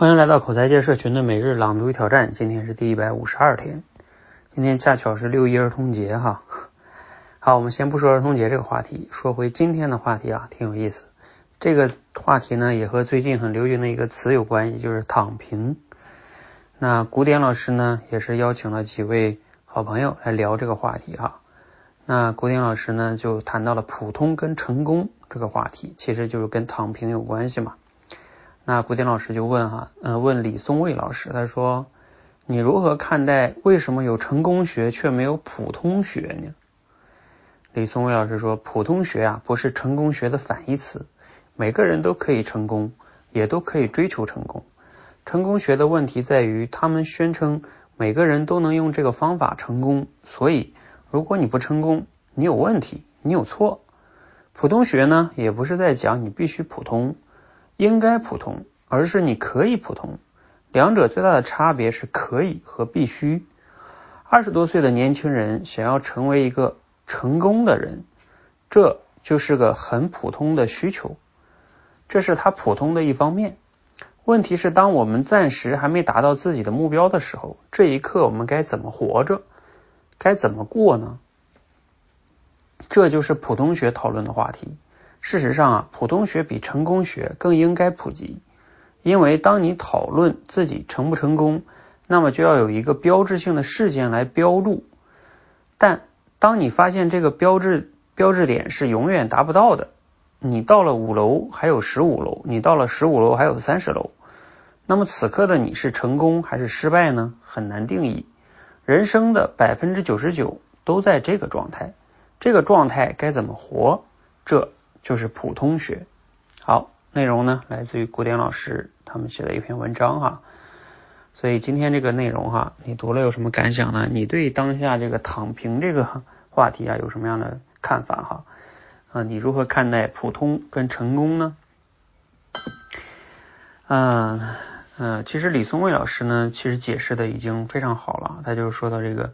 欢迎来到口才界社群的每日朗读挑战，今天是第一百五十二天，今天恰巧是六一儿童节哈。好，我们先不说儿童节这个话题，说回今天的话题啊，挺有意思。这个话题呢，也和最近很流行的一个词有关系，就是躺平。那古典老师呢，也是邀请了几位好朋友来聊这个话题哈。那古典老师呢，就谈到了普通跟成功这个话题，其实就是跟躺平有关系嘛。那古典老师就问哈，嗯，问李松蔚老师，他说，你如何看待为什么有成功学却没有普通学呢？李松蔚老师说，普通学啊不是成功学的反义词，每个人都可以成功，也都可以追求成功。成功学的问题在于，他们宣称每个人都能用这个方法成功，所以如果你不成功，你有问题，你有错。普通学呢，也不是在讲你必须普通。应该普通，而是你可以普通。两者最大的差别是可以和必须。二十多岁的年轻人想要成为一个成功的人，这就是个很普通的需求，这是他普通的一方面。问题是，当我们暂时还没达到自己的目标的时候，这一刻我们该怎么活着？该怎么过呢？这就是普通学讨论的话题。事实上啊，普通学比成功学更应该普及，因为当你讨论自己成不成功，那么就要有一个标志性的事件来标注。但当你发现这个标志标志点是永远达不到的，你到了五楼还有十五楼，你到了十五楼还有三十楼，那么此刻的你是成功还是失败呢？很难定义。人生的百分之九十九都在这个状态，这个状态该怎么活？这。就是普通学，好，内容呢来自于古典老师他们写的一篇文章哈，所以今天这个内容哈，你读了有什么感想呢？你对当下这个躺平这个话题啊有什么样的看法哈？啊，你如何看待普通跟成功呢？嗯嗯，其实李松蔚老师呢，其实解释的已经非常好了，他就是说到这个，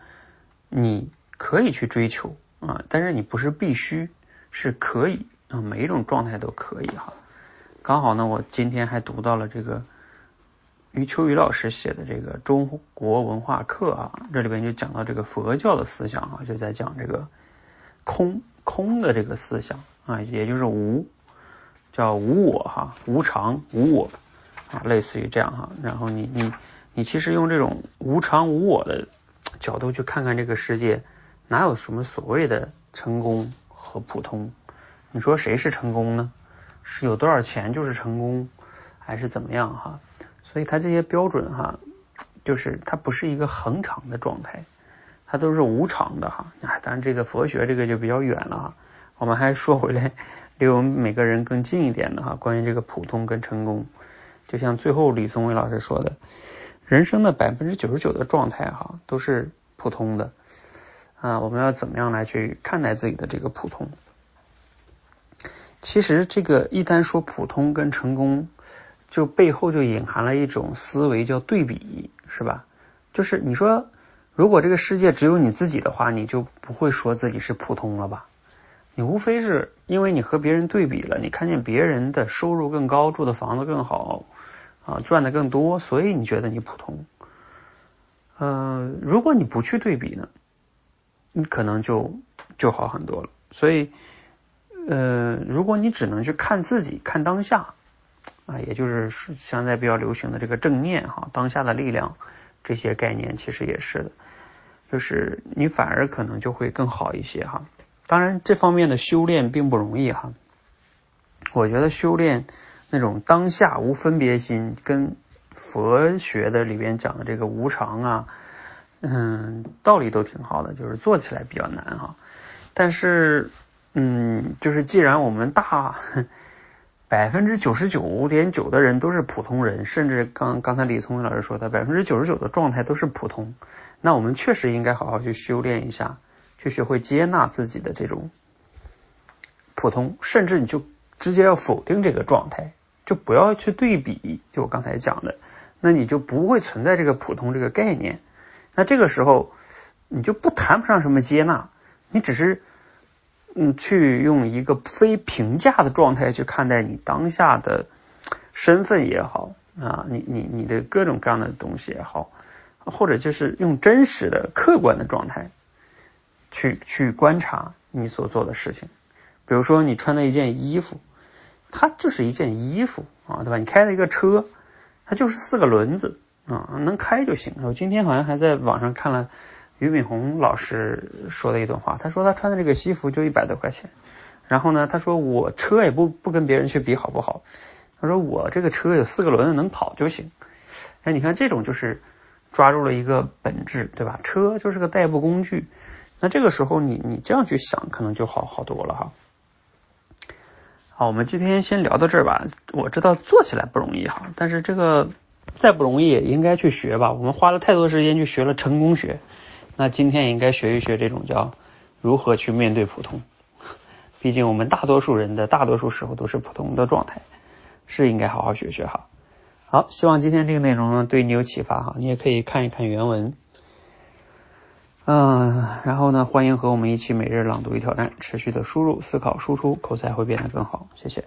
你可以去追求啊，但是你不是必须，是可以。啊，每一种状态都可以哈。刚好呢，我今天还读到了这个余秋雨老师写的这个中国文化课啊，这里边就讲到这个佛教的思想啊，就在讲这个空空的这个思想啊，也就是无，叫无我哈，无常无我啊，类似于这样哈。然后你你你其实用这种无常无我的角度去看看这个世界，哪有什么所谓的成功和普通？你说谁是成功呢？是有多少钱就是成功，还是怎么样哈？所以它这些标准哈，就是它不是一个恒常的状态，它都是无常的哈。啊，当然这个佛学这个就比较远了哈。我们还说回来，离我们每个人更近一点的哈，关于这个普通跟成功，就像最后李松蔚老师说的，人生的百分之九十九的状态哈都是普通的啊。我们要怎么样来去看待自己的这个普通？其实这个一旦说普通跟成功，就背后就隐含了一种思维叫对比，是吧？就是你说如果这个世界只有你自己的话，你就不会说自己是普通了吧？你无非是因为你和别人对比了，你看见别人的收入更高，住的房子更好，啊，赚的更多，所以你觉得你普通。嗯，如果你不去对比呢，你可能就就好很多了。所以。呃，如果你只能去看自己，看当下啊，也就是现在比较流行的这个正念哈，当下的力量这些概念，其实也是的，就是你反而可能就会更好一些哈。当然，这方面的修炼并不容易哈。我觉得修炼那种当下无分别心，跟佛学的里边讲的这个无常啊，嗯，道理都挺好的，就是做起来比较难哈。但是。嗯，就是既然我们大百分之九十九点九的人都是普通人，甚至刚刚才李聪老师说的百分之九十九的状态都是普通，那我们确实应该好好去修炼一下，去学会接纳自己的这种普通，甚至你就直接要否定这个状态，就不要去对比，就我刚才讲的，那你就不会存在这个普通这个概念，那这个时候你就不谈不上什么接纳，你只是。嗯，去用一个非评价的状态去看待你当下的身份也好，啊，你你你的各种各样的东西也好，或者就是用真实的客观的状态去去观察你所做的事情。比如说你穿的一件衣服，它就是一件衣服啊，对吧？你开了一个车，它就是四个轮子啊，能开就行。我今天好像还在网上看了俞敏洪老师说的一段话，他说他穿的这个西服就一百多块钱。然后呢，他说我车也不不跟别人去比好不好？他说我这个车有四个轮子能跑就行。哎，你看这种就是抓住了一个本质，对吧？车就是个代步工具。那这个时候你你这样去想，可能就好好多了哈。好，我们今天先聊到这儿吧。我知道做起来不容易哈，但是这个再不容易也应该去学吧。我们花了太多时间去学了成功学，那今天也应该学一学这种叫如何去面对普通。毕竟我们大多数人的大多数时候都是普通的状态，是应该好好学学哈。好，希望今天这个内容呢对你有启发哈，你也可以看一看原文。嗯，然后呢，欢迎和我们一起每日朗读与挑战，持续的输入、思考、输出，口才会变得更好。谢谢。